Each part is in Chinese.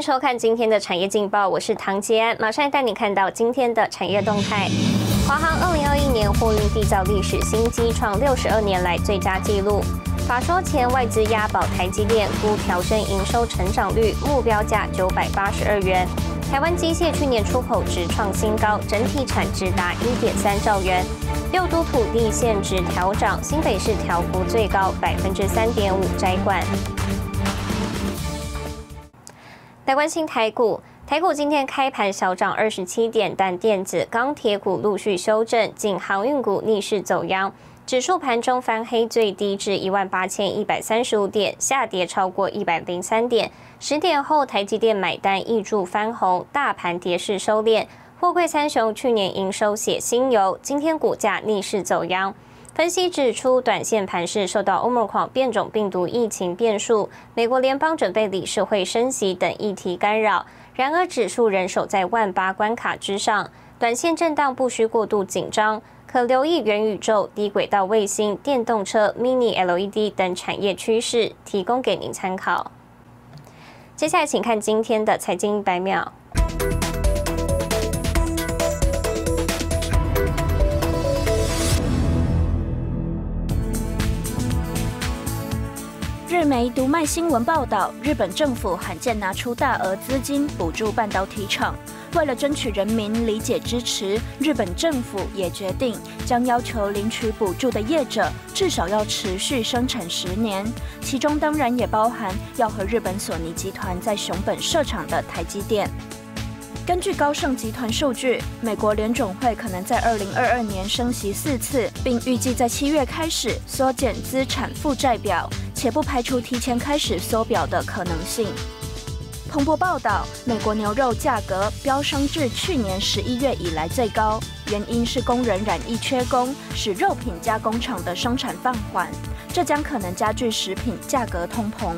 收看今天的产业劲报，我是唐杰安，马上带你看到今天的产业动态。华航二零二一年货运缔造历史新机，创六十二年来最佳纪录。法说前外资押宝台积电，估调升营收成长率，目标价九百八十二元。台湾机械去年出口值创新高，整体产值达一点三兆元。六都土地限值调涨，新北市调幅最高百分之三点五，摘冠。来关心台股，台股今天开盘小涨二十七点，但电子、钢铁股陆续修正，仅航运股逆势走阳。指数盘中翻黑，最低至一万八千一百三十五点，下跌超过一百零三点。十点后，台积电买单挹注翻红，大盘跌势收敛。货柜三雄去年营收写新油，今天股价逆势走阳。分析指出，短线盘势受到欧盟狂变种病毒疫情变数、美国联邦准备理事会升息等议题干扰。然而，指数仍守在万八关卡之上，短线震荡不需过度紧张，可留意元宇宙、低轨道卫星、电动车、Mini LED 等产业趋势，提供给您参考。接下来，请看今天的财经一百秒。日媒读卖新闻报道，日本政府罕见拿出大额资金补助半导体厂。为了争取人民理解支持，日本政府也决定将要求领取补助的业者至少要持续生产十年，其中当然也包含要和日本索尼集团在熊本设厂的台积电。根据高盛集团数据，美国联总会可能在二零二二年升息四次，并预计在七月开始缩减资产负债表。且不排除提前开始缩表的可能性。彭博报道，美国牛肉价格飙升至去年十一月以来最高，原因是工人染疫缺工，使肉品加工厂的生产放缓，这将可能加剧食品价格通膨。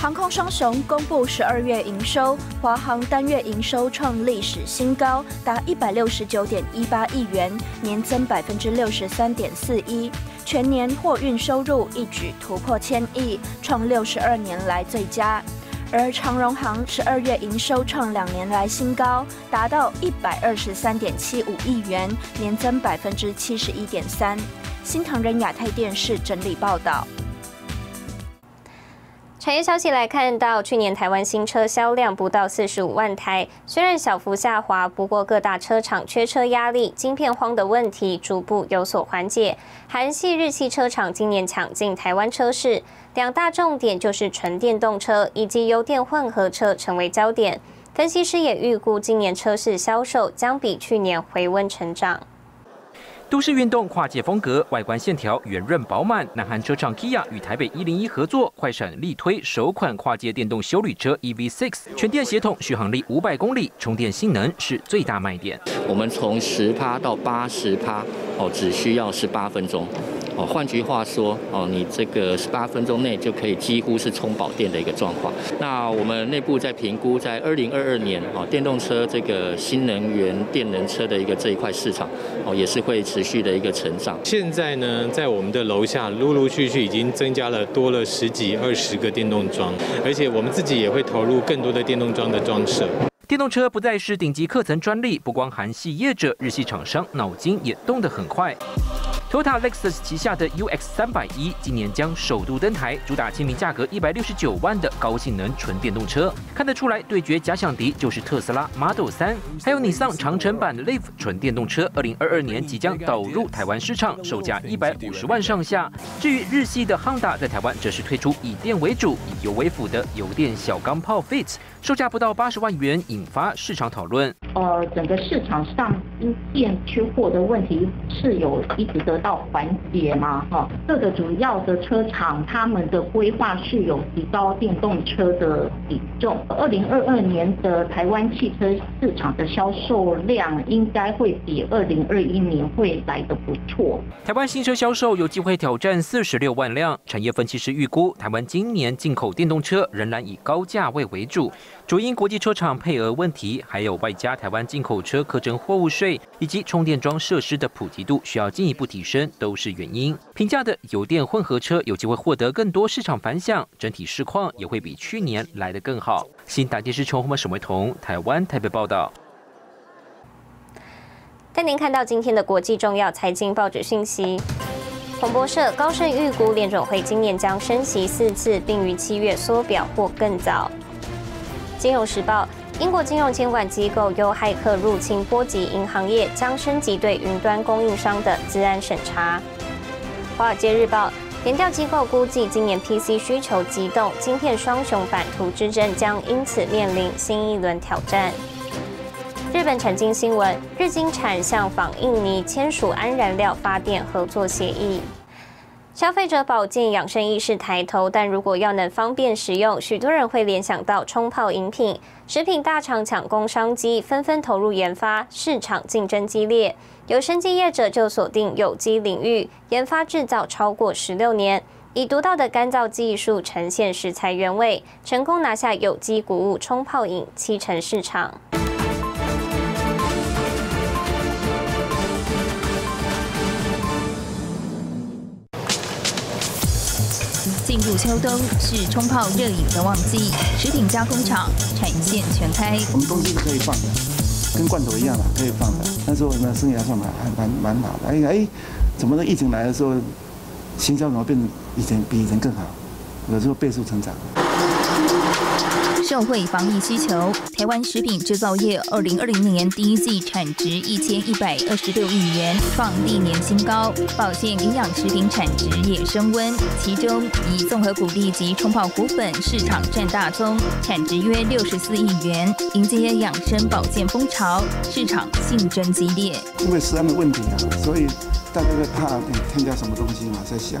航空双雄公布十二月营收，华航单月营收创历史新高，达一百六十九点一八亿元，年增百分之六十三点四一。全年货运收入一举突破千亿，创六十二年来最佳。而长荣航十二月营收创两年来新高，达到一百二十三点七五亿元，年增百分之七十一点三。新唐人亚太电视整理报道。产业消息来看到，去年台湾新车销量不到四十五万台，虽然小幅下滑，不过各大车厂缺车压力、晶片荒的问题逐步有所缓解。韩系、日系车厂今年抢进台湾车市，两大重点就是纯电动车以及油电混合车成为焦点。分析师也预估，今年车市销售将比去年回温成长。都市运动跨界风格，外观线条圆润饱满。南韩车厂 Kia 与台北一零一合作，快闪力推首款跨界电动休旅车 EV6，全电协同，续航力五百公里，充电性能是最大卖点。我们从十趴到八十趴，哦，只需要十八分钟。哦，换句话说，哦，你这个十八分钟内就可以几乎是充饱电的一个状况。那我们内部在评估，在二零二二年，哦，电动车这个新能源电能车的一个这一块市场，哦，也是会持续的一个成长。现在呢，在我们的楼下，陆陆续续已经增加了多了十几二十个电动桩，而且我们自己也会投入更多的电动桩的装设。电动车不再是顶级课程专利，不光韩系业者，日系厂商脑筋也动得很快。Toyota Lexus 旗下的 UX 三百一今年将首度登台，主打亲民价格一百六十九万的高性能纯电动车。看得出来，对决假想敌就是特斯拉 Model 三，还有尼桑长城版 Leaf 纯电动车，二零二二年即将导入台湾市场，售价一百五十万上下。至于日系的 Honda，在台湾则是推出以电为主、以油为辅的油电小钢炮 Fit，售价不到八十万元，引发市场讨论。呃，整个市场上因电缺货的问题是有一直得到缓解吗？哈，各个主要的车厂他们的规划是有提高电动车的比重。二零二二年的台湾汽车市场的销售量应该会比二零二一年会来得不错。台湾新车销售有机会挑战四十六万辆。产业分析师预估，台湾今年进口电动车仍然以高价位为主。主因国际车厂配额问题，还有外加台湾进口车课征货物税，以及充电桩设施的普及度需要进一步提升，都是原因。平价的油电混合车有机会获得更多市场反响，整体市况也会比去年来得更好。新大电视从我们沈维彤台湾台北报道。带您看到今天的国际重要财经报纸讯息。彭博社高盛预估联准会今年将升息四次，并于七月缩表或更早。金融时报：英国金融监管机构由骇客入侵波及银行业，将升级对云端供应商的资安审查。华尔街日报：研调机构估计今年 PC 需求激动，晶片双雄版图之争将因此面临新一轮挑战。日本产经新闻：日经产向访印尼签署安燃料发电合作协议。消费者保健养生意识抬头，但如果要能方便食用，许多人会联想到冲泡饮品。食品大厂抢攻商机，纷纷投入研发，市场竞争激烈。有生机业者就锁定有机领域，研发制造超过十六年，以独到的干燥技术呈现食材原味，成功拿下有机谷物冲泡饮七成市场。进入秋冬是冲泡热饮的旺季，食品加工厂产线全开。我们东西是可以放的，跟罐头一样的可以放的。那时候呢，生意还算蛮还蛮蛮好的。哎哎，怎么的疫情来的时候，行销怎么变以前比以前更好？有时候倍速成长。社会防疫需求，台湾食品制造业二零二零年第一季产值一千一百二十六亿元，创历年新高。保健营养食品产值也升温，其中以综合谷粒及冲泡谷粉市场占大宗，产值约六十四亿元，迎接养生保健风潮，市场竞争激烈。因为食安的问题啊，所以大家在怕添加什么东西嘛，在香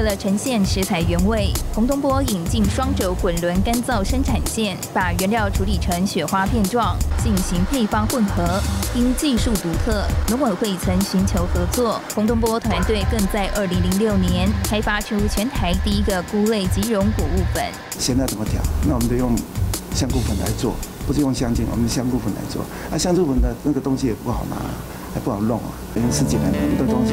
为了呈现食材原味，洪东波引进双轴滚轮干燥生产线，把原料处理成雪花片状，进行配方混合。因技术独特，农委会曾寻求合作，洪东波团队更在2006年开发出全台第一个菇类即溶谷物粉。现在怎么调？那我们就用。香菇粉来做，不是用香精，我们香菇粉来做。啊，香菇粉的那个东西也不好拿，还不好弄啊。等于十几年，很多东西。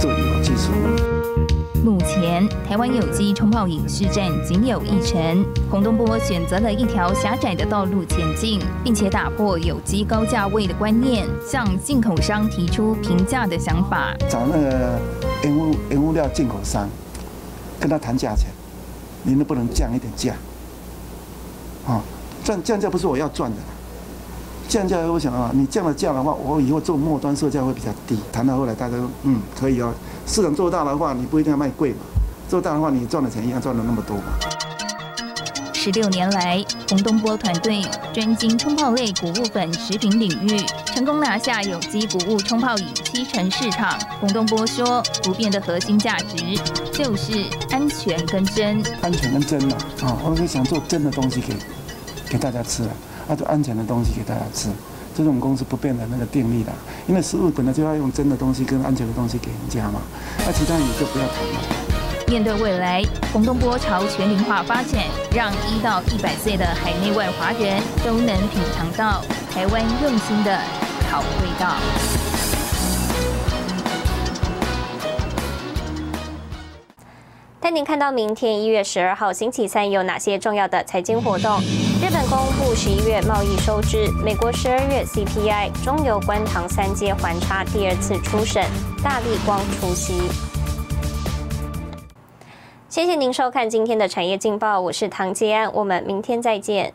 做有机术。目前台湾有机冲泡饮市占仅有一成。洪东波选择了一条狭窄的道路前进，并且打破有机高价位的观念，向进口商提出平价的想法。找那个原物原物料进口商，跟他谈价钱，您能不能降一点价？啊，降降价不是我要赚的，降价我想啊，你降了价的话，我以后做末端售价会比较低。谈到后来，大家说嗯可以哦，市场做大的话，你不一定要卖贵嘛，做大的话，你赚的钱一样赚了那么多嘛。十六年来，洪东波团队专精冲泡类谷物粉食品领域，成功拿下有机谷物冲泡饮七成市场。洪东波说，不变的核心价值就是安全跟真。安全跟真嘛，啊，我是想做真的东西给给大家吃啊，啊，就安全的东西给大家吃，这是我们公司不变的那个定力的。因为食物本来就要用真的东西跟安全的东西给人家嘛，那其他你就不要谈了。面对未来，洪东波朝全龄化发展，让一到一百岁的海内外华人都能品尝到台湾用心的好味道。带您看到明天一月十二号星期三有哪些重要的财经活动：日本公布十一月贸易收支，美国十二月 CPI，中游关塘三阶环差第二次初审，大力光出席。谢谢您收看今天的产业劲报，我是唐杰安，我们明天再见。